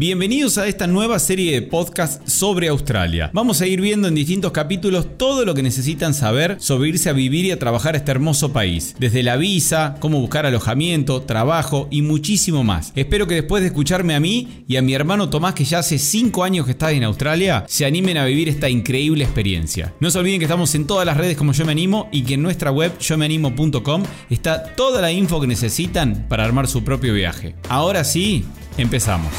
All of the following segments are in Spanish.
Bienvenidos a esta nueva serie de podcast sobre Australia. Vamos a ir viendo en distintos capítulos todo lo que necesitan saber sobre irse a vivir y a trabajar a este hermoso país. Desde la visa, cómo buscar alojamiento, trabajo y muchísimo más. Espero que después de escucharme a mí y a mi hermano Tomás, que ya hace 5 años que está en Australia, se animen a vivir esta increíble experiencia. No se olviden que estamos en todas las redes como Yo Me Animo y que en nuestra web yomeanimo.com está toda la info que necesitan para armar su propio viaje. Ahora sí, empezamos.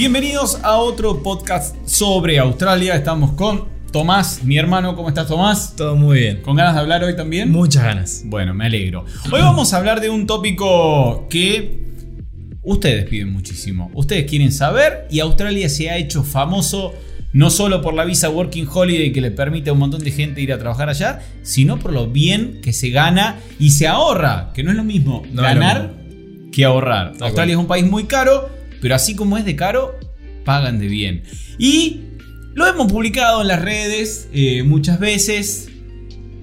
Bienvenidos a otro podcast sobre Australia. Estamos con Tomás, mi hermano. ¿Cómo estás, Tomás? Todo muy bien. ¿Con ganas de hablar hoy también? Muchas ganas. Bueno, me alegro. Hoy vamos a hablar de un tópico que ustedes piden muchísimo. Ustedes quieren saber y Australia se ha hecho famoso no solo por la visa Working Holiday que le permite a un montón de gente ir a trabajar allá, sino por lo bien que se gana y se ahorra, que no es lo mismo No ganar que ahorrar. Australia es un país muy caro, pero así como es de caro, pagan de bien. Y lo hemos publicado en las redes eh, muchas veces.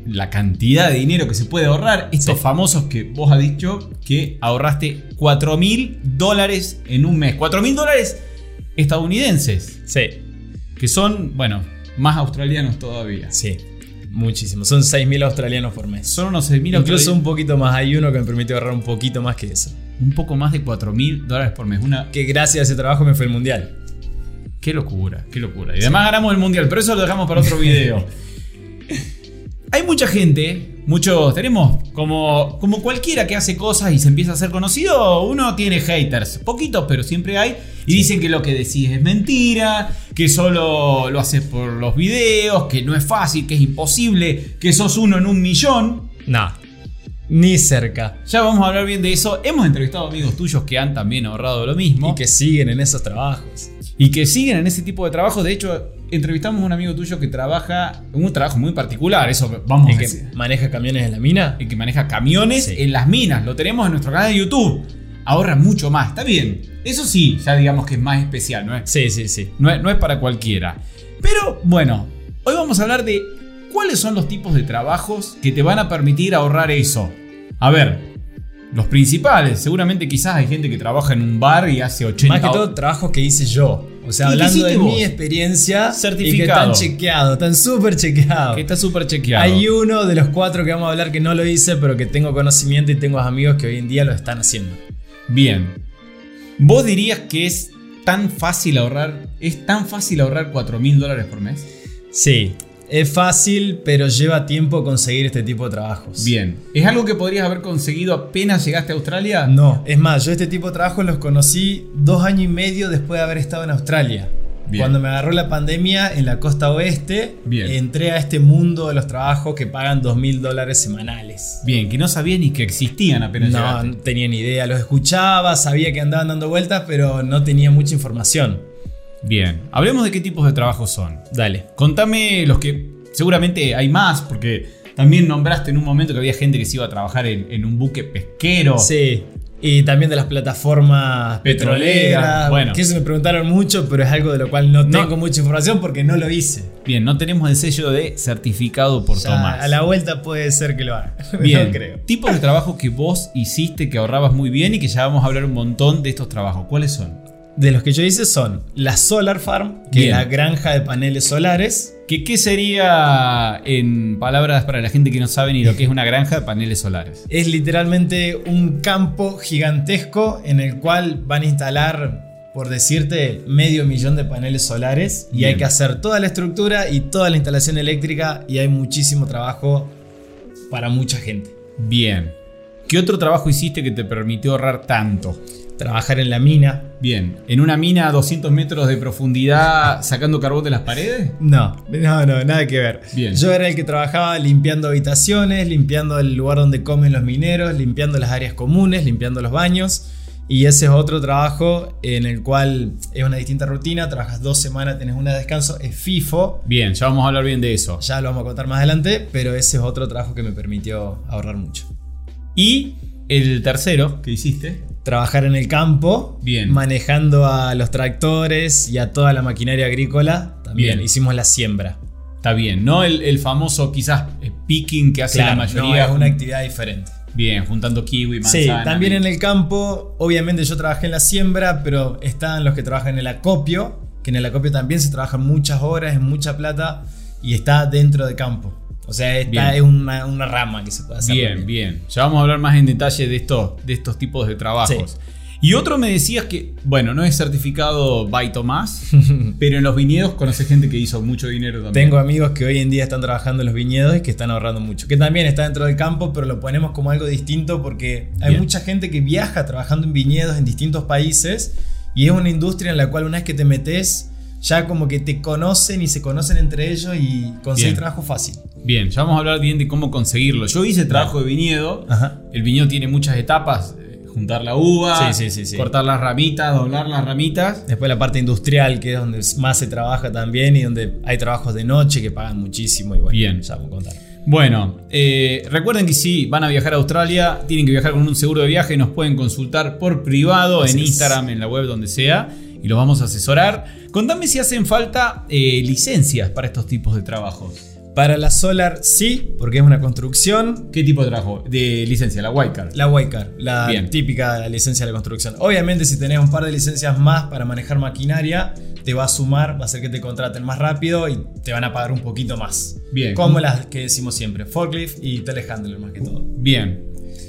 La cantidad de dinero que se puede ahorrar. Estos Sí. famosos que vos has dicho que ahorraste 4 mil dólares en un mes. 4 mil dólares estadounidenses. Sí, Que son, bueno, más australianos todavía. sí. Muchísimo. Son 6.000 australianos por mes. Son unos 6 mil Incluso un poquito más. Hay uno que me permitió ahorrar un poquito más que eso. Un poco más de 4 mil dólares por mes. Una, Que gracias a ese trabajo me fue el mundial. Qué locura, qué locura. Y además ganamos el mundial, pero eso lo dejamos para otro video. Hay mucha gente, muchos, tenemos como, como cualquiera que hace cosas y se empieza a hacer conocido, uno tiene haters, poquitos, pero siempre hay, y dicen que lo que decís es mentira, que solo lo haces por los videos, que no es fácil, que es imposible, que sos uno en un millón. No. Ni cerca. Ya vamos a hablar bien de eso. Hemos entrevistado amigos tuyos que han también ahorrado lo mismo. Y que siguen en esos trabajos. y que siguen en ese tipo de trabajos. De hecho, entrevistamos a un amigo tuyo que trabaja en un trabajo muy particular. Eso vamos El a que decir. maneja camiones en la mina. El que maneja camiones Sí. en las minas. Lo tenemos en nuestro canal de YouTube. Ahorra mucho más. Está bien. Eso sí, ya digamos que es más especial, ¿no es? Sí, sí, sí. No es, no es para cualquiera. Pero bueno, hoy vamos a hablar de cuáles son los tipos de trabajos que te van a permitir ahorrar eso. A ver, los principales. Seguramente quizás hay gente que trabaja en un bar y hace 80 Más que todo trabajos que hice yo. O sea, ¿Y qué hablando de vos? mi experiencia. Certificado. Y que están chequeados, están súper chequeados. Que está súper chequeado. Hay uno de los cuatro que vamos a hablar que no lo hice, pero que tengo conocimiento y tengo amigos que hoy en día lo están haciendo. Bien. ¿Vos dirías que es tan fácil ahorrar? ¿Es tan fácil ahorrar 4 mil dólares por mes? Sí, es fácil, pero lleva tiempo conseguir este tipo de trabajos. Bien. ¿Es algo que podrías haber conseguido apenas llegaste a Australia? No, es más, yo este tipo de trabajos los conocí dos años y medio después de haber estado en Australia. Bien. Cuando me agarró la pandemia en la costa oeste, Bien. entré a este mundo de los trabajos que pagan dos mil dólares semanales. Bien, que no sabías ni que existían apenas No, llegaste. no tenía ni idea, los escuchaba, sabía que andaban dando vueltas, pero no tenía mucha información. Bien. Hablemos de qué tipos de trabajos son. Dale. Contame los que seguramente hay más, porque también nombraste en un momento que había gente que se iba a trabajar en, en un buque pesquero. Sí. Y también de las plataformas Petroleras, petroleras. bueno. Que eso me preguntaron mucho, pero es algo de lo cual no, No. tengo mucha información porque no lo hice. Bien, no tenemos el sello de certificado por Ya Tomás. a la vuelta puede ser que lo haga. Bien, no creo. tipos de trabajo que vos hiciste que ahorrabas muy bien y que ya vamos a hablar un montón de estos trabajos. ¿Cuáles son? De los que yo hice son la Solar Farm, que Bien. es la granja de paneles solares. ¿Qué, ¿Qué sería en palabras para la gente que no sabe ni lo que es una granja de paneles solares? Es literalmente un campo gigantesco en el cual van a instalar, por decirte, medio millón de paneles solares. Y Bien. hay que hacer toda la estructura y toda la instalación eléctrica. Y hay muchísimo trabajo para mucha gente. Bien. ¿Qué otro trabajo hiciste que te permitió ahorrar tanto? Trabajar en la mina. Bien. ¿En una mina a 200 metros de profundidad sacando carbón de las paredes? No, no, no, nada que ver. Bien. Yo era el que trabajaba limpiando habitaciones, limpiando el lugar donde comen los mineros, limpiando las áreas comunes, limpiando los baños. Y ese es otro trabajo en el cual es una distinta rutina. Trabajas dos semanas, tenés una de descanso, es FIFO. Bien, ya vamos a hablar bien de eso. Ya lo vamos a contar más adelante, pero ese es otro trabajo que me permitió ahorrar mucho. Y el tercero que hiciste. Trabajar en el campo, Bien. manejando a los tractores y a toda la maquinaria agrícola. También Bien. hicimos la siembra. Está bien, no el, el famoso quizás eh, picking que hace la mayoría. no, es una actividad diferente. Bien, juntando kiwi, Sí, manzana. también en el campo, obviamente yo trabajé en la siembra, pero están los que trabajan en el acopio, que en el acopio también se trabajan muchas horas, es mucha plata, y está dentro de campo. O sea, esta Bien. es una, una rama que se puede hacer. Bien, bien. Ya vamos a hablar más en detalle de, estos de estos tipos de trabajos. Y otro me decías que, bueno, no es certificado by Tomás, pero en los viñedos conoce gente que hizo mucho dinero también. Tengo amigos que hoy en día están trabajando en los viñedos y que están ahorrando mucho. Que también está dentro del campo, pero lo ponemos como algo distinto porque hay Bien. mucha gente que viaja trabajando en viñedos en distintos países y es una industria en la cual una vez que te metes, ya como que te conocen y se conocen entre ellos y conseguir trabajo fácil. Bien, ya vamos a hablar bien de cómo conseguirlo. Yo hice trabajo de viñedo. Ajá. El viñedo tiene muchas etapas. eh, Juntar la uva, Sí, sí, sí, sí. cortar las ramitas, doblar las ramitas. Después la parte industrial, que es donde más se trabaja también y donde hay trabajos de noche que pagan muchísimo y bueno, Bien. ya vamos a contar. Bueno, eh, recuerden que si van a viajar a Australia, tienen que viajar con un seguro de viaje, nos pueden consultar por privado Así en es. Instagram, en la web, donde sea, y los vamos a asesorar. Contame si hacen falta eh, licencias para estos tipos de trabajos. Para la Solar sí, porque es una construcción. ¿Qué tipo de trabajo? De licencia, la white card. La Waycar, la Bien. típica licencia de la construcción. Obviamente, si tenés un par de licencias más para manejar maquinaria, te va a sumar, va a hacer que te contraten más rápido y te van a pagar un poquito más. Bien. Como las que decimos siempre, forklift y telehandler más que todo. Bien,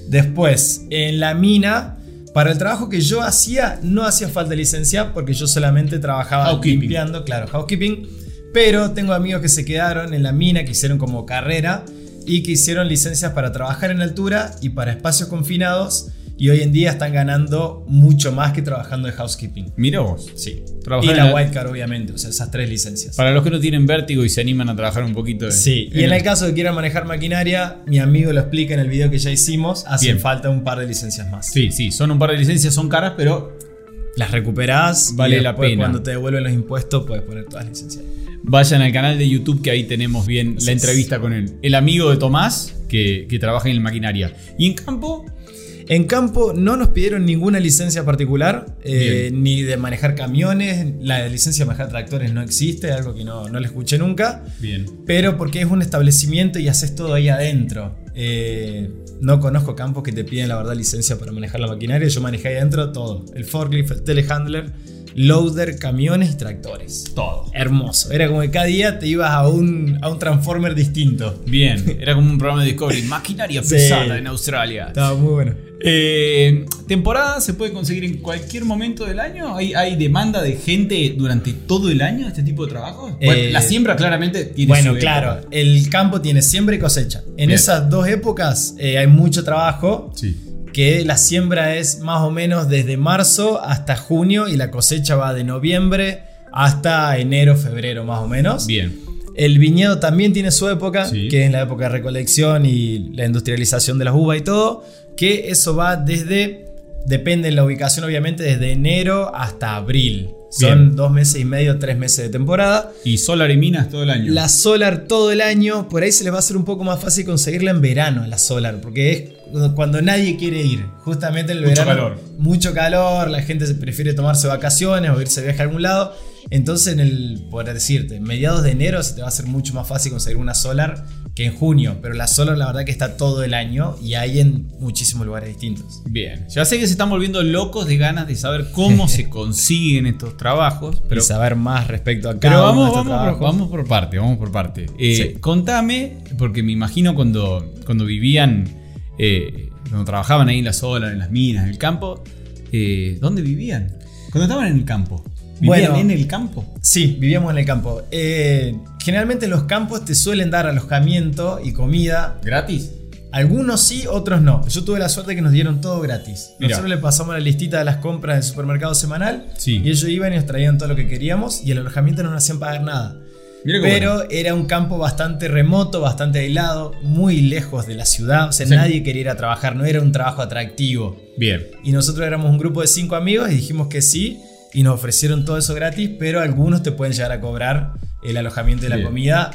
Después, en la mina, para el trabajo que yo hacía, no hacía falta licencia porque yo solamente trabajaba limpiando, claro, housekeeping. Pero tengo amigos que se quedaron en la mina, que hicieron como carrera y que hicieron licencias para trabajar en altura y para espacios confinados. Y hoy en día están ganando mucho más que trabajando de housekeeping. mira vos. Sí. Trabajar y en la la- white card, obviamente, o sea, esas tres licencias. Para los que no tienen vértigo y se animan a trabajar un poquito de... Sí, y en el caso de que quieran manejar maquinaria, mi amigo lo explica en el video que ya hicimos, hace Bien. falta un par de licencias más. Sí, sí, son un par de licencias, son caras, pero Las recuperás Vale y la pena. cuando te devuelven los impuestos puedes poner todas las licencias. Vayan al canal de YouTube que ahí tenemos bien la entrevista con él. El amigo de Tomás que, que trabaja en el maquinaria. Y en campo, En campo no nos pidieron ninguna licencia particular, eh, ni de manejar camiones, la licencia de manejar tractores no existe, algo que no, no le escuché nunca, bien. pero porque es un establecimiento y haces todo ahí adentro. Eh, no conozco campos que te piden la verdad licencia para manejar la maquinaria, yo manejé ahí adentro todo, el forklift, el telehandler, loader, camiones y tractores. Todo. Hermoso, era como que cada día te ibas a un, a un transformer distinto. Bien, era como un programa de Discovery. Maquinaria Sí. pesada en Australia. Estaba muy bueno. Eh, temporada se puede conseguir en cualquier momento del año. ¿Hay, hay demanda de gente durante todo el año de este tipo de trabajo? Eh, la siembra claramente tiene Bueno, su claro, el campo tiene siembra y cosecha. En Bien. esas dos épocas eh, hay mucho trabajo, Sí. que la siembra es más o menos desde marzo hasta junio y la cosecha va de noviembre hasta enero, febrero más o menos. Bien. El viñedo también tiene su época, Sí. que es la época de recolección y la industrialización de las uvas y todo, que eso va desde, depende de la ubicación obviamente, desde enero hasta abril. Son Bien. dos meses y medio, tres meses de temporada. Y solar y minas todo el año. La Solar todo el año, por ahí se les va a hacer un poco más fácil conseguirla en verano, la Solar, porque es cuando nadie quiere ir. Justamente en el Mucho verano. calor. Mucho calor, la gente prefiere tomarse vacaciones o irse de viaje a algún lado. Entonces, en el, por decirte, mediados de enero se te va a hacer mucho más fácil conseguir una Solar que en junio. Pero la Solar, la verdad, que está todo el año y hay en muchísimos lugares distintos. Bien. Ya sé que se están volviendo locos de ganas de saber cómo se consiguen estos trabajos. Pero y saber más respecto a cada Pero uno de vamos, estos vamos, por, trabajos. vamos por parte, vamos por parte. Eh, Sí. Contame, porque me imagino cuando, cuando vivían, eh, cuando trabajaban ahí en la sola, en las minas, en el campo, eh, ¿dónde vivían? Cuando estaban en el campo. ¿Vivían Bueno. en el campo? Sí, vivíamos en el campo. Eh, generalmente en los campos te suelen dar alojamiento y comida. ¿Gratis? Algunos sí, otros no. Yo tuve la suerte que nos dieron todo gratis. Mirá. Nosotros le pasamos la listita de las compras del supermercado semanal Sí. y ellos iban y nos traían todo lo que queríamos y el alojamiento no nos hacían pagar nada. Pero bueno. era un campo bastante remoto, bastante aislado, muy lejos de la ciudad. O sea, Sí. nadie quería ir a trabajar, no era un trabajo atractivo. Bien. Y nosotros éramos un grupo de cinco amigos y dijimos que sí. Y nos ofrecieron todo eso gratis, pero algunos te pueden llegar a cobrar el alojamiento y la Bien. comida.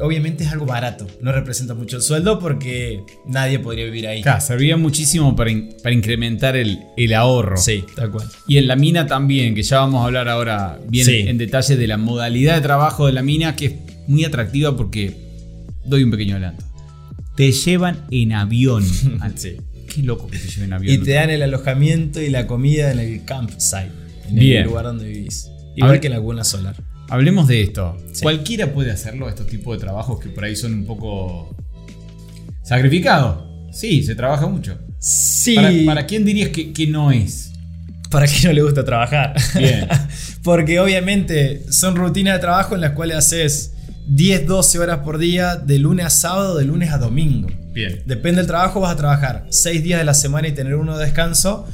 Obviamente es algo barato, no representa mucho el sueldo porque nadie podría vivir ahí. Claro, servía muchísimo para, in- para incrementar el, el ahorro. Sí, tal cual. Y en la mina también, que ya vamos a hablar ahora bien Sí. en detalle de la modalidad de trabajo de la mina, que es muy atractiva porque doy un pequeño adelanto. Te llevan en avión. Sí. Qué loco que te lleven avión. Y te dan el alojamiento y la comida en el campsite, en Bien. el lugar donde vivís. Igual Hable- que en la laguna solar. Hablemos de esto. Sí. Cualquiera puede hacerlo, estos tipos de trabajos que por ahí son un poco sacrificados. Sí, se trabaja mucho. Sí. ¿Para, para quién dirías que, que no es? para quien no le gusta trabajar. Bien. Porque obviamente son rutinas de trabajo en las cuales haces 10, 12 horas por día de lunes a sábado, de lunes a domingo. Bien. Depende del trabajo, vas a trabajar 6 días de la semana y tener uno de descanso.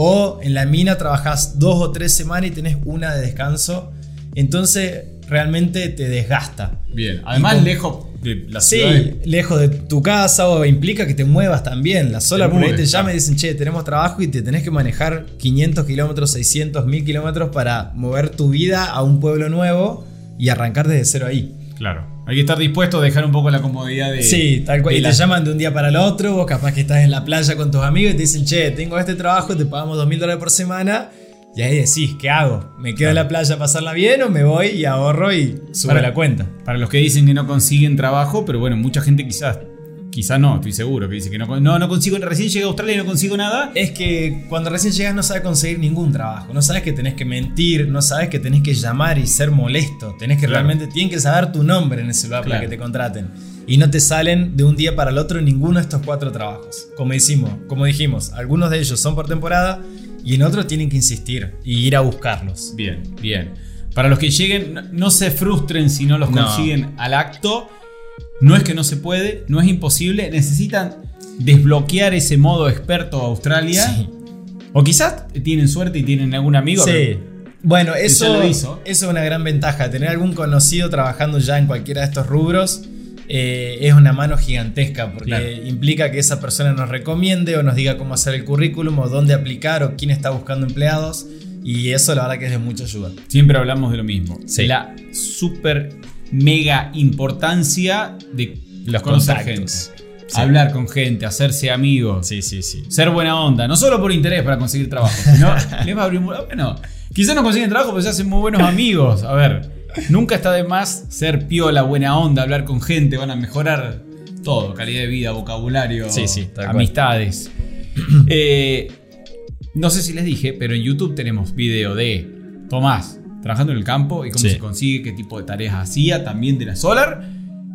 O en la mina trabajás 2 o 3 semanas y tenés una de descanso. Entonces realmente te desgasta. Bien. Además, con- lejos de la Sí, ciudad. de- lejos de tu casa o implica que te muevas también. La sola Te por ahí te llama y dicen, che, tenemos trabajo y te tenés que manejar 500 kilómetros, 600, 1000 kilómetros para mover tu vida a un pueblo nuevo y arrancar desde cero ahí. Claro. Hay que estar dispuesto a dejar un poco la comodidad de. sí, tal cual. Y la- te llaman de un día para el otro, vos capaz que estás en la playa con tus amigos y te dicen, che, tengo este trabajo, te pagamos 2000 dólares por semana. Y ahí decís, ¿qué hago? ¿Me quedo en la playa a pasarla bien o me voy y ahorro y subo Para- la cuenta? Para los que dicen que no consiguen trabajo, pero bueno, mucha gente quizás. Quizás no, estoy seguro, que dice que no, no, no consigo, recién llegué a Australia y no consigo nada. Es que cuando recién llegas no sabes conseguir ningún trabajo, no sabes que tenés que mentir, no sabes que tenés que llamar y ser molesto, tenés que Claro. realmente, tienen que saber tu nombre en ese lugar para que te contraten. Y no te salen de un día para el otro ninguno de estos cuatro trabajos. Como decimos, como dijimos, algunos de ellos son por temporada y en otros tienen que insistir y ir a buscarlos. Bien, bien. Para los que lleguen, no, no se frustren si no los No. consiguen al acto. No es que no se puede, no es imposible. Necesitan desbloquear ese modo experto Australia. Sí. O quizás tienen suerte y tienen algún amigo. Sí. Bueno, eso, eso es una gran ventaja. Tener algún conocido trabajando ya en cualquiera de estos rubros eh, es una mano gigantesca porque Claro. implica que esa persona nos recomiende o nos diga cómo hacer el currículum o dónde aplicar o quién está buscando empleados. Y eso la verdad que es de mucha ayuda. Siempre hablamos de lo mismo. Sí. La super mega importancia de Los conocer contactos. gente. Sí. Hablar con gente, hacerse amigos. Sí, sí, sí. Ser buena onda, no solo por interés para conseguir trabajo, sino les va a abrir mu- Bueno, quizás no consiguen trabajo, pero se hacen muy buenos amigos. A ver, nunca está de más ser piola, buena onda, hablar con gente, van a mejorar todo: calidad de vida, vocabulario, Sí, sí, amistades. Eh, no sé si les dije, pero en YouTube tenemos video de Tomás trabajando en el campo y cómo Sí. se consigue, qué tipo de tareas hacía, también de la solar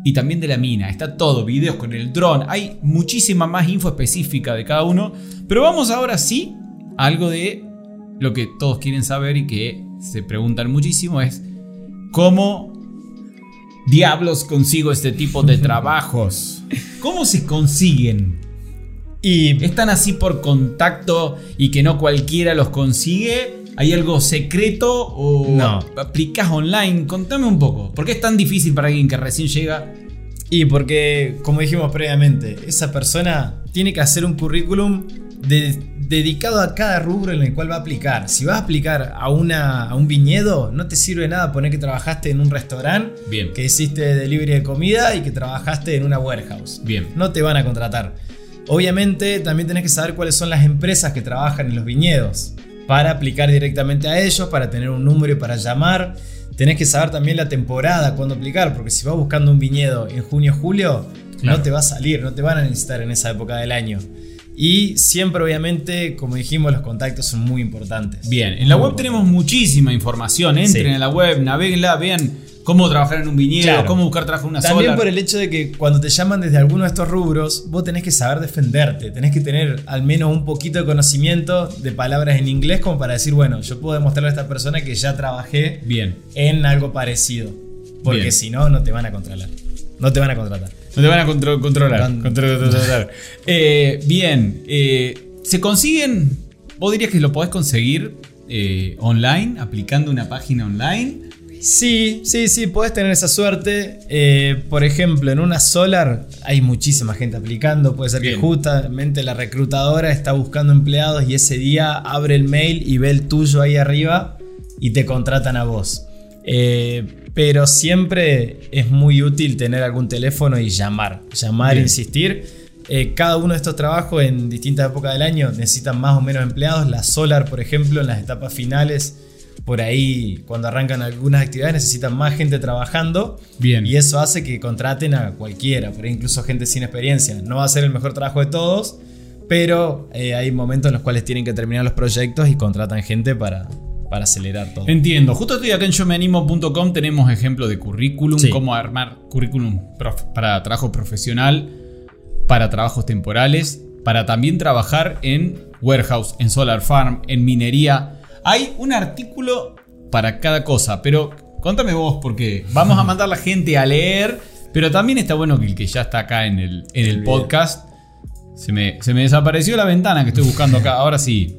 y también de la mina. Está todo, videos con el dron. Hay muchísima más info específica de cada uno. Pero vamos ahora sí a algo de lo que todos quieren saber y que se preguntan muchísimo es cómo diablos consigo este tipo de trabajos. ¿Cómo se consiguen? Y ¿Están así por contacto y que no cualquiera los consigue? ¿Hay algo secreto o No. aplicás online? Contame un poco. ¿Por qué es tan difícil para alguien que recién llega? Y porque, como dijimos previamente, esa persona tiene que hacer un currículum de- dedicado a cada rubro en el cual va a aplicar. Si vas a aplicar a, una, a un viñedo, no te sirve nada poner que trabajaste en un restaurante, Bien. que hiciste delivery de comida y que trabajaste en una warehouse. Bien. No te van a contratar. Obviamente también tenés que saber cuáles son las empresas que trabajan en los viñedos para aplicar directamente a ellos, para tener un número y para llamar. Tenés que saber también la temporada, cuándo aplicar, porque si vas buscando un viñedo en junio julio, Claro. no te va a salir, no te van a necesitar en esa época del año. Y siempre, obviamente, como dijimos, los contactos son muy importantes. Bien, en la Muy web tenemos muchísima información. Entren Sí. en la web, naveguenla, vean cómo trabajar en un viñedo, Claro. cómo buscar trabajo en una También por el hecho de que cuando te llaman desde alguno de estos rubros, vos tenés que saber defenderte, tenés que tener al menos un poquito de conocimiento de palabras en inglés como para decir, bueno, yo puedo demostrarle a esta persona que ya trabajé Bien. en algo parecido. Porque si no, no te van a contratar. No te van a contratar. No te van a contro- controlar. Con- Contro- controlar. Eh, bien. eh, ¿Se consiguen? ¿Vos dirías que lo podés conseguir eh, online, aplicando una página online? Sí, sí, sí, podés tener esa suerte. Eh, por ejemplo, en una Solar hay muchísima gente aplicando. Puede ser Bien. que justamente la reclutadora está buscando empleados y ese día abre el mail y ve el tuyo ahí arriba y te contratan a vos. Eh, pero siempre es muy útil tener algún teléfono y llamar. Llamar, Bien. insistir. Eh, cada uno de estos trabajos en distintas épocas del año necesitan más o menos empleados. La Solar, por ejemplo, en las etapas finales, por ahí cuando arrancan algunas actividades necesitan más gente trabajando. Bien. Y eso hace que contraten a cualquiera, por ahí incluso gente sin experiencia. No va a ser el mejor trabajo de todos, pero eh, hay momentos en los cuales tienen que terminar los proyectos y contratan gente para, para acelerar todo. Entiendo. Justo estoy acá en yomeanimo.com. Tenemos ejemplos de currículum, Sí. cómo armar currículum prof- para trabajo profesional, para trabajos temporales, para también trabajar en warehouse, en solar farm, en minería. Hay un artículo para cada cosa, pero contame vos porque vamos a mandar a la gente a leer, pero también está bueno que el que ya está acá en el, en el podcast se me, se me desapareció la ventana que estoy buscando acá. Ahora sí.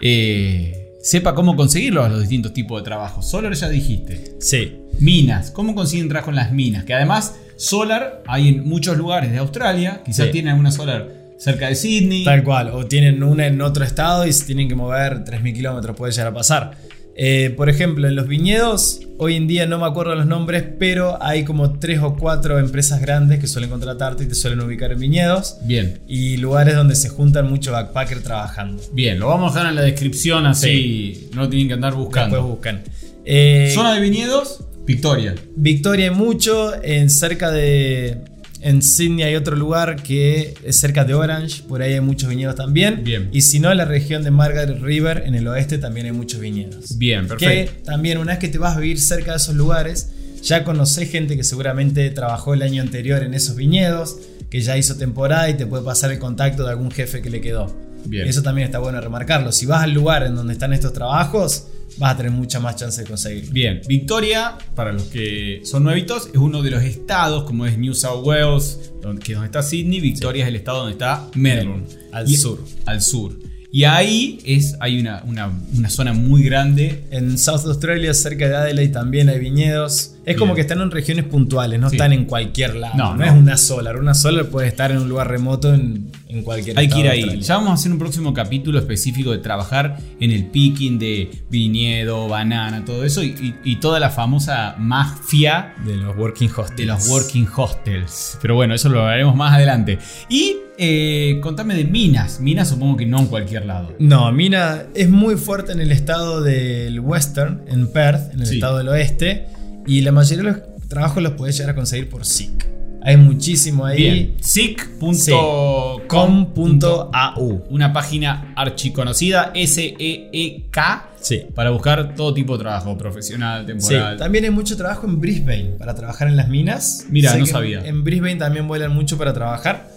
Eh, sepa cómo conseguirlo a los distintos tipos de trabajo. Solar ya dijiste. Sí, Minas. ¿Cómo consiguen trabajo en las minas? Que además, Solar hay en muchos lugares de Australia. Quizás Sí. tiene alguna Solar cerca de Sydney. Tal cual, o tienen una en otro estado y se tienen que mover 3.000 kilómetros, puede llegar a pasar. Eh, por ejemplo, en los viñedos, hoy en día no me acuerdo los nombres, pero hay como 3 o 4 empresas grandes que suelen contratarte y te suelen ubicar en viñedos Bien. y lugares donde se juntan muchos backpackers trabajando. Bien, lo vamos a dejar en la descripción así no tienen que andar Después buscando. buscan. Eh, Zona de viñedos, Victoria. Victoria mucho, en cerca de... En Sydney hay otro lugar que es cerca de Orange, por ahí hay muchos viñedos también. Bien. Y si no, en la región de Margaret River, en el oeste, también hay muchos viñedos. Bien, Que perfecto. también una vez que te vas a vivir cerca de esos lugares, ya conocés gente que seguramente trabajó el año anterior en esos viñedos, que ya hizo temporada y te puede pasar el contacto de algún jefe que le quedó. Bien. Eso también está bueno remarcarlo. Si vas al lugar en donde están estos trabajos, vas a tener mucha más chance de conseguirlo. Bien, Victoria, para los que son nuevitos, es uno de los estados, como es New South Wales, donde, que es donde está Sydney. Victoria es el estado donde está Melbourne. Al Y- sur. Al sur. Y ahí es, hay una, una- una zona muy grande. En South Australia, cerca de Adelaide, también hay viñedos. Es como Bien. que están en regiones puntuales, no Sí. están en cualquier lado. No, No, no. es una solar. Una solar puede estar en un lugar remoto en, en cualquier Hay que ir ahí. Ya vamos a hacer un próximo capítulo específico de trabajar en el picking de viñedo, banana, todo eso. Y, y- y toda la famosa mafia De los working hostels. de los working hostels. Pero bueno, eso lo hablaremos más adelante. Y eh, contame de minas. Minas supongo que no en cualquier lado. No, Mina es muy fuerte en el estado del Western, en Perth, en el Sí. estado del oeste. Y la mayoría de los trabajos los puedes llegar a conseguir por SIC. Hay muchísimo ahí. Sic.com.au com.au. Una página archiconocida, S-E-E-K, Sí. para buscar todo tipo de trabajo, profesional, Sí, temporal. también hay mucho trabajo en Brisbane para trabajar en las minas. Mira, Sé no sabía. En Brisbane también vuelan mucho para trabajar.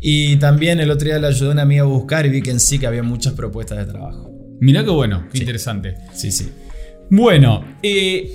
Y también el otro día le ayudé a una amiga a buscar y vi que en sí que había muchas propuestas de trabajo. Mirá qué bueno, qué Sí. interesante. Sí, sí. Bueno, eh,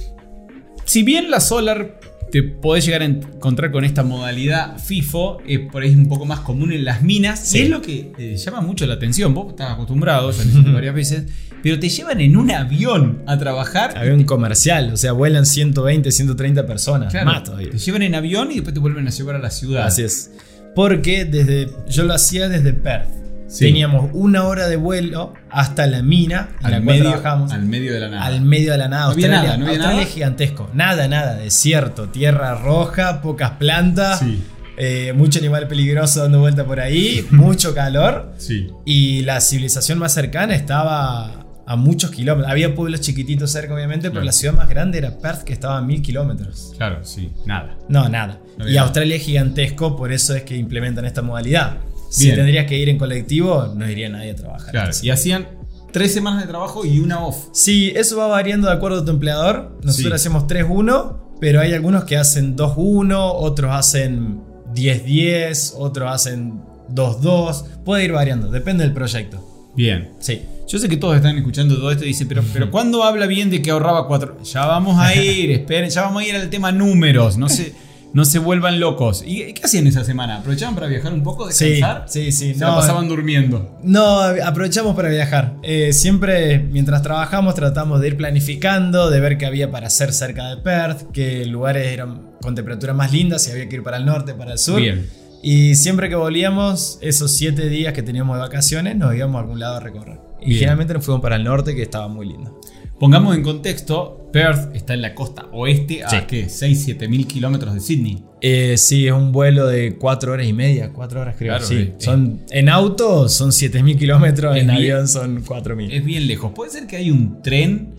si bien la Solar te podés llegar a encontrar con esta modalidad FIFO, eh, por ahí es un poco más común en las minas, Sí. y es lo que eh, llama mucho la atención. Vos estás acostumbrado, ya lo varias veces, pero te llevan en un avión a trabajar. Avión comercial, o sea, vuelan 120, 130 personas. Claro, Más todavía. Te llevan en avión y después te vuelven a llevar a la ciudad. Así es. Porque desde, yo lo hacía desde Perth. Sí. Teníamos una hora de vuelo hasta la mina en la Al cual medio, trabajamos. al medio de la nada. al medio de la nada. No había Australia, nada, no había Australia nada. es gigantesco. Nada, nada. Desierto, tierra roja, pocas plantas, Sí. eh, mucho animal peligroso dando vuelta por ahí, mucho calor. Sí. Y la civilización más cercana estaba a muchos kilómetros. Había pueblos chiquititos cerca, obviamente, pero Claro. la ciudad más grande era Perth, que estaba a mil kilómetros. Claro, sí, nada. No, nada. No y Australia es gigantesco, por eso es que implementan esta modalidad. Si tendrías que ir en colectivo, no iría nadie a trabajar. Claro. Y hacían tres semanas de trabajo y una off. Sí, eso va variando de acuerdo a tu empleador. Nosotros Sí. hacemos 3-1, pero hay algunos que hacen 2-1, otros hacen 10-10, otros hacen 2-2. Puede ir variando, depende del proyecto. Bien. Sí. Yo sé que todos están escuchando todo esto y dicen, pero, pero ¿cuándo habla bien de que ahorraba cuatro? Ya vamos a ir, esperen, ya vamos a ir al tema números, no se, no se vuelvan locos. ¿Y qué hacían esa semana? ¿Aprovechaban para viajar un poco, Sí, descansar? sí, sí. Se No, la pasaban durmiendo. No, aprovechamos para viajar. Eh, siempre mientras trabajamos tratamos de ir planificando, de ver qué había para hacer cerca de Perth, qué lugares eran con temperaturas más lindas, si había que ir para el norte, para el sur. Bien. Y siempre que volvíamos, esos siete días que teníamos de vacaciones, nos íbamos a algún lado a recorrer. Y Bien. generalmente nos fuimos para el norte, que estaba muy lindo. Pongamos en contexto, Perth está en la costa oeste a Sí. ¿qué? 6-7 mil kilómetros de Sydney. Eh, sí, es un vuelo de cuatro horas y media, cuatro horas creo. Claro, sí. son, en auto son 7000 kilómetros, Es en bien. avión son 4000. Es bien lejos. ¿Puede ser que hay un tren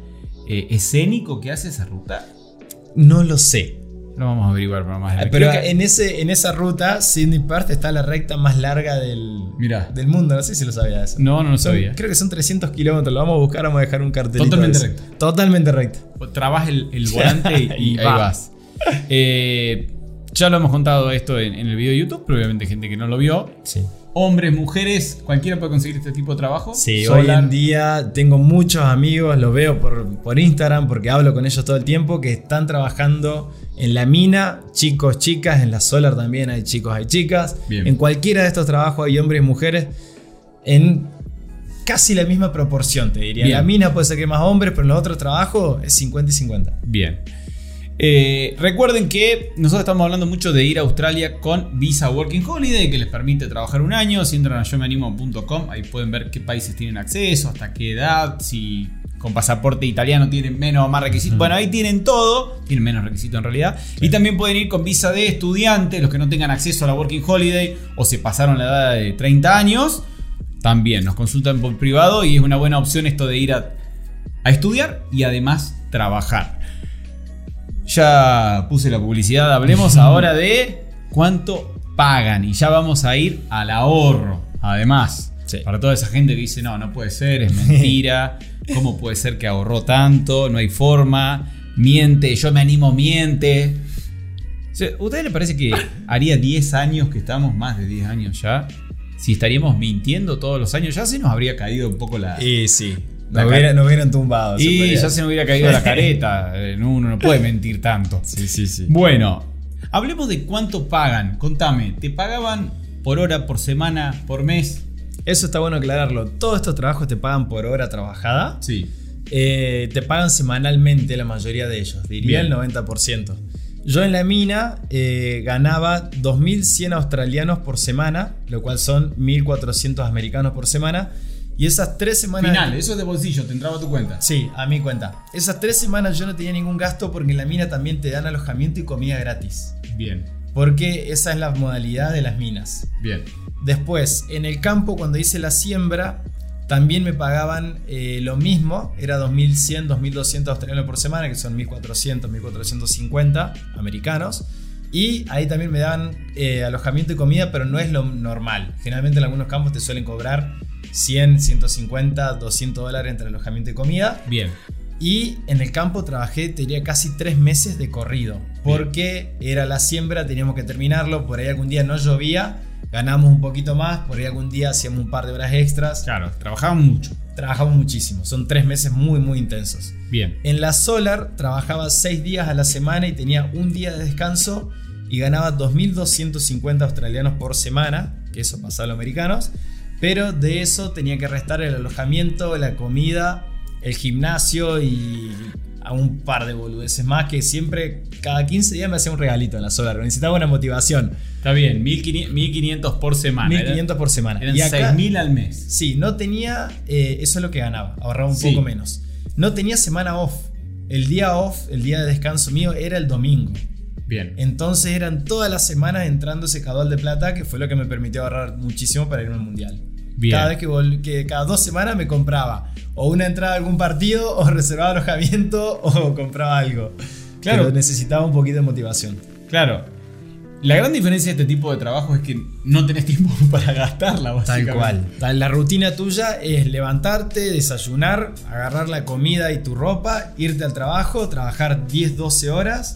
eh, escénico que hace esa ruta? No lo sé. Lo vamos a averiguar para más. Pero en, ese, en esa ruta, Sydney Perth está la recta más larga del, del mundo. No sé si lo sabía eso. No, no lo sabía. Creo que son 300 kilómetros. Lo vamos a buscar, vamos a dejar un cartelito. Totalmente recto. Totalmente recto. Trabas el, el volante y, ahí vas. Eh, ya lo hemos contado esto en, en el video de YouTube, pero obviamente hay gente que no lo vio. Sí hombres, mujeres, cualquiera puede conseguir este tipo de trabajo. Sí, hoy en día tengo muchos amigos, los veo por, Instagram porque hablo con ellos todo el tiempo, que están trabajando en la mina, chicos, chicas, en la solar también hay chicos, hay chicas. En cualquiera de estos trabajos hay hombres y mujeres en casi la misma proporción, te diría. En la mina puede ser que más hombres, pero en los otros trabajos es 50 y 50. Bien. Eh, recuerden que nosotros estamos hablando mucho de ir a Australia con Visa Working Holiday, que les permite trabajar un año. Si entran a yo ahí pueden ver qué países tienen acceso, hasta qué edad, si con pasaporte italiano tienen menos o más requisitos. Bueno, ahí tienen todo, tienen menos requisitos en realidad. Y también pueden ir con visa de estudiante, los que no tengan acceso a la Working Holiday o se pasaron la edad de 30 años. También nos consultan por privado y es una buena opción esto de ir a, a estudiar y además trabajar. Ya puse la publicidad, hablemos ahora de cuánto pagan y ya vamos a ir al ahorro. Además, para toda esa gente que dice, no, no puede ser, es mentira, ¿cómo puede ser que ahorró tanto? No hay forma, miente, yo me animo, miente. ¿A ¿Ustedes les parece que haría 10 años que estamos, más de 10 años ya? Si estaríamos mintiendo todos los años, ya se nos habría caído un poco la, y sí. No, hubieran tumbado. Y ya se me hubiera caído la careta. Uno no puede mentir tanto. Sí, sí, sí. Bueno, hablemos de cuánto pagan. Contame, ¿te pagaban por hora, por semana, por mes? Eso está bueno aclararlo. Todos estos trabajos te pagan por hora trabajada. Sí. Eh, te pagan semanalmente la mayoría de ellos, diría el 90%. Yo en la mina eh, ganaba 2.100 australianos por semana, lo cual son 1.400 americanos por semana. Y esas tres semanas. Final, eso es de bolsillo, te entraba a tu cuenta. Sí, a mi cuenta. Esas tres semanas yo no tenía ningún gasto porque en la mina también te dan alojamiento y comida gratis. Bien. Porque esa es la modalidad de las minas. Bien. Después, en el campo, cuando hice la siembra, también me pagaban eh, lo mismo, era 2.100, 2.200 australianos por semana, que son 1.400, 1.450 americanos. Y ahí también me daban eh, alojamiento y comida, pero no es lo normal. Generalmente en algunos campos te suelen cobrar 100, 150, 200 dólares entre alojamiento y comida. Bien. Y en el campo trabajé, te diría, casi tres meses de corrido. Porque era la siembra, teníamos que terminarlo. Por ahí algún día no llovía, ganamos un poquito más. Por ahí algún día hacíamos un par de horas extras. Claro, trabajamos mucho. Trabajamos muchísimo. Son tres meses muy, muy intensos. Bien. En la Solar trabajaba seis días a la semana y tenía un día de descanso y ganaba 2.250 australianos por semana, que eso pasa a los americanos. Pero de eso tenía que restar el alojamiento, la comida, el gimnasio y a un par de boludeces más que siempre, cada 15 días me hacía un regalito en la Solar. Necesitaba una motivación. Está bien, 1500 por semana. 1500 por semana. Eran y 6000 al mes. Sí, no tenía, eh, eso es lo que ganaba, ahorraba un poco menos. No tenía semana off. El día off, el día de descanso mío era el domingo. Bien. Entonces eran todas las semanas entrando ese caudal de plata que fue lo que me permitió ahorrar muchísimo para irme al mundial. Cada vez que, que, cada dos semanas me compraba o una entrada a algún partido o reservaba alojamiento o compraba algo. Claro. Pero necesitaba un poquito de motivación. Claro. La gran diferencia de este tipo de trabajo es que no tenés tiempo para gastarla, básicamente. Tal cual. La rutina tuya es levantarte, desayunar, agarrar la comida y tu ropa, irte al trabajo, trabajar 10, 12 horas,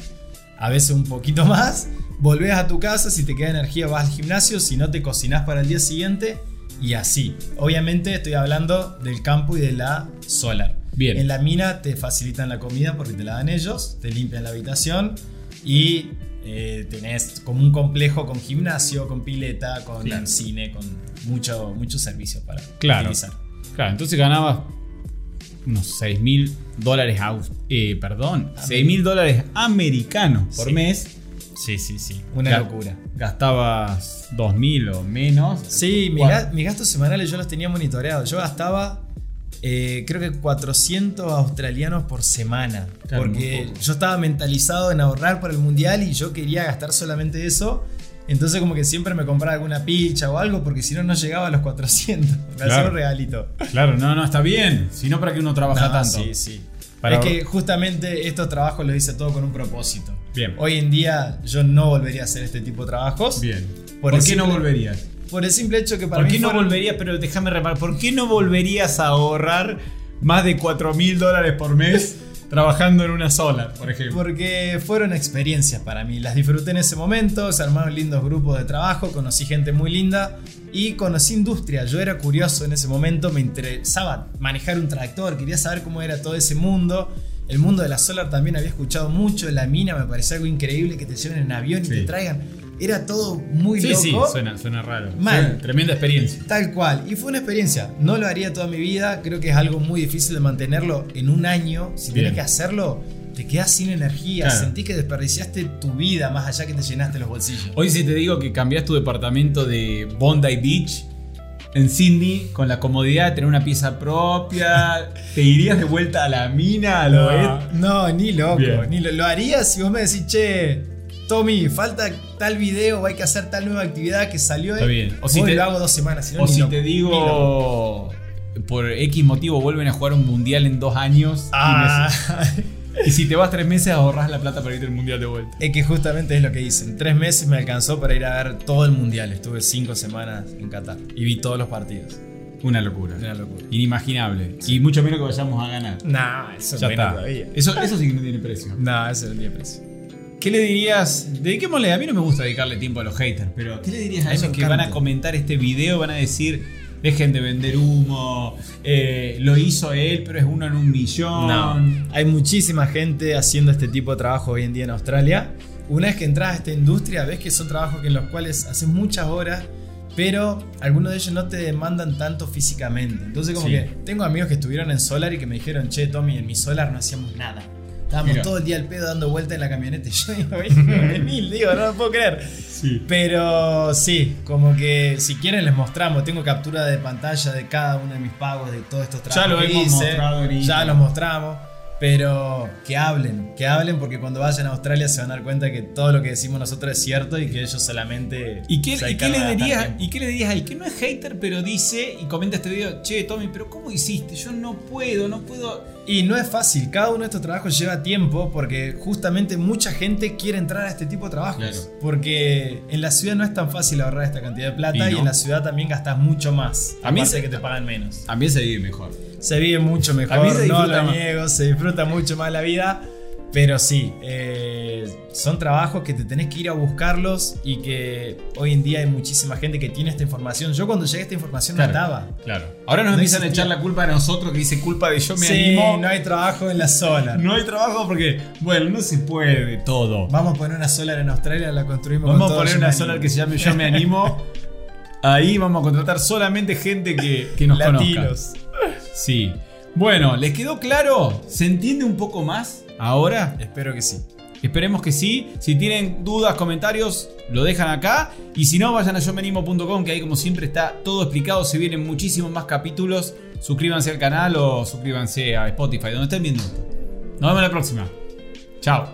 a veces un poquito más, volvés a tu casa, si te queda energía vas al gimnasio, si no te cocinás para el día siguiente y así. Obviamente estoy hablando del campo y de la solar. Bien. En la mina te facilitan la comida porque te la dan ellos, te limpian la habitación y eh, tenés como un complejo con gimnasio, con pileta, con cine, con mucho, muchos servicios para claro. utilizar. Claro, entonces ganabas unos 6 mil dólares, eh, perdón, 6 mil dólares americanos por mes Sí, sí, sí. Una locura. ¿Gastabas 2.000 o menos? Sí, mis gastos semanales yo los tenía monitoreados. Yo gastaba, eh, creo que 400 australianos por semana. porque yo estaba mentalizado en ahorrar para el mundial y yo quería gastar solamente eso. Entonces como que siempre me compraba alguna picha o algo porque si no no llegaba a los 400. Me hacía un regalito. Claro, no, no, está bien. Si no, ¿para que uno trabaja tanto? Sí, sí. es que justamente estos trabajos lo hice todo con un propósito. Bien. Hoy en día yo no volvería a hacer este tipo de trabajos. Bien. ¿Por, qué no volverías? Por el simple hecho que para ¿Por mí qué no volverías? Pero déjame reparar. ¿Por qué no volverías a ahorrar más de 4 mil dólares por mes trabajando en una sola, por ejemplo? Porque fueron experiencias para mí. Las disfruté en ese momento, se armaron lindos grupos de trabajo, conocí gente muy linda y conocí industria. Yo era curioso en ese momento, me interesaba manejar un tractor, quería saber cómo era todo ese mundo. El mundo de la solar también había escuchado mucho, la mina me parecía algo increíble que te lleven en avión y te traigan era todo muy sí, loco. Sí, suena, suena raro. Mal. tremenda experiencia. Tal cual. Y fue una experiencia. No lo haría toda mi vida. Creo que es algo muy difícil de mantenerlo en un año. Si tienes que hacerlo, te quedas sin energía. Sentís que desperdiciaste tu vida más allá que te llenaste los bolsillos. Hoy si te digo que cambias tu departamento de Bondi Beach en Sydney con la comodidad de tener una pieza propia, ¿te irías de vuelta a la mina, a lo no, ni loco. Ni lo, lo harías si vos me decís, che, Tommy, falta tal video, hay que hacer tal nueva actividad que salió. Está bien. O si te, lo hago dos semanas. o si te digo, por X motivo vuelven a jugar un mundial en dos años. Ah. Y, si te vas tres meses ahorras la plata para irte al mundial de vuelta. Es que justamente es lo que dicen. Tres meses me alcanzó para ir a ver todo el mundial. Estuve cinco semanas en Qatar y vi todos los partidos. Una locura. Una locura. Inimaginable. Y mucho menos que vayamos a ganar. Nah, eso ya está. Todavía. Eso, eso sí que no tiene precio. Nah, eso no tiene precio. ¿Qué le dirías? Dediquémosle, a mí no me gusta dedicarle tiempo a los haters, pero ¿qué le dirías a esos que van a comentar este video? Van a decir, dejen de vender humo, eh, lo hizo él, pero es uno en un millón. No, hay muchísima gente haciendo este tipo de trabajo hoy en día en Australia. Una vez que entras a esta industria, ves que son trabajos en los cuales haces muchas horas, pero algunos de ellos no te demandan tanto físicamente. Entonces, como que tengo amigos que estuvieron en Solar y que me dijeron, che, Tommy, en mi Solar no hacíamos nada. Estábamos todo el día al pedo dando vueltas en la camioneta y yo digo, mil, digo, no lo puedo creer. Pero sí, como que si quieren les mostramos, tengo captura de pantalla de cada uno de mis pagos, de todos estos trabajos. Ya lo hemos mostrado Ya los mostramos. Pero que hablen, que hablen porque cuando vayan a Australia se van a dar cuenta que todo lo que decimos nosotros es cierto y que ellos solamente... ¿Y qué, ¿y qué le, dirías, ¿y qué le dirías al que no es hater pero dice y comenta este video, che Tommy, pero ¿cómo hiciste? Yo no puedo, no puedo... Y no es fácil, cada uno de estos trabajos lleva tiempo porque justamente mucha gente quiere entrar a este tipo de trabajos. Porque en la ciudad no es tan fácil ahorrar esta cantidad de plata y, en la ciudad también gastas mucho más. También sé que te pagan menos. También se vive mejor se vive mucho mejor, se no lo niego, se disfruta mucho más la vida. Pero sí, eh, son trabajos que te tenés que ir a buscarlos y que hoy en día hay muchísima gente que tiene esta información. Yo cuando llegué a esta información no estaba. Claro. Ahora nos empiezan a echar la culpa a nosotros que dice culpa de yo me sí, animo. no hay trabajo en la solar. No hay trabajo porque, bueno, no se puede todo. Vamos a poner una solar en Australia, la construimos Vamos a poner una solar que se llame Yo me animo. Ahí vamos a contratar solamente gente que, que nos Latinos. conozca. Sí. Bueno, ¿les quedó claro? ¿Se entiende un poco más ahora? Espero que sí. Esperemos que sí. Si tienen dudas, comentarios, lo dejan acá. Y si no, vayan a yomenimo.com, que ahí como siempre está todo explicado. Se vienen muchísimos más capítulos. Suscríbanse al canal o suscríbanse a Spotify, donde estén viendo. Nos vemos la próxima. Chao.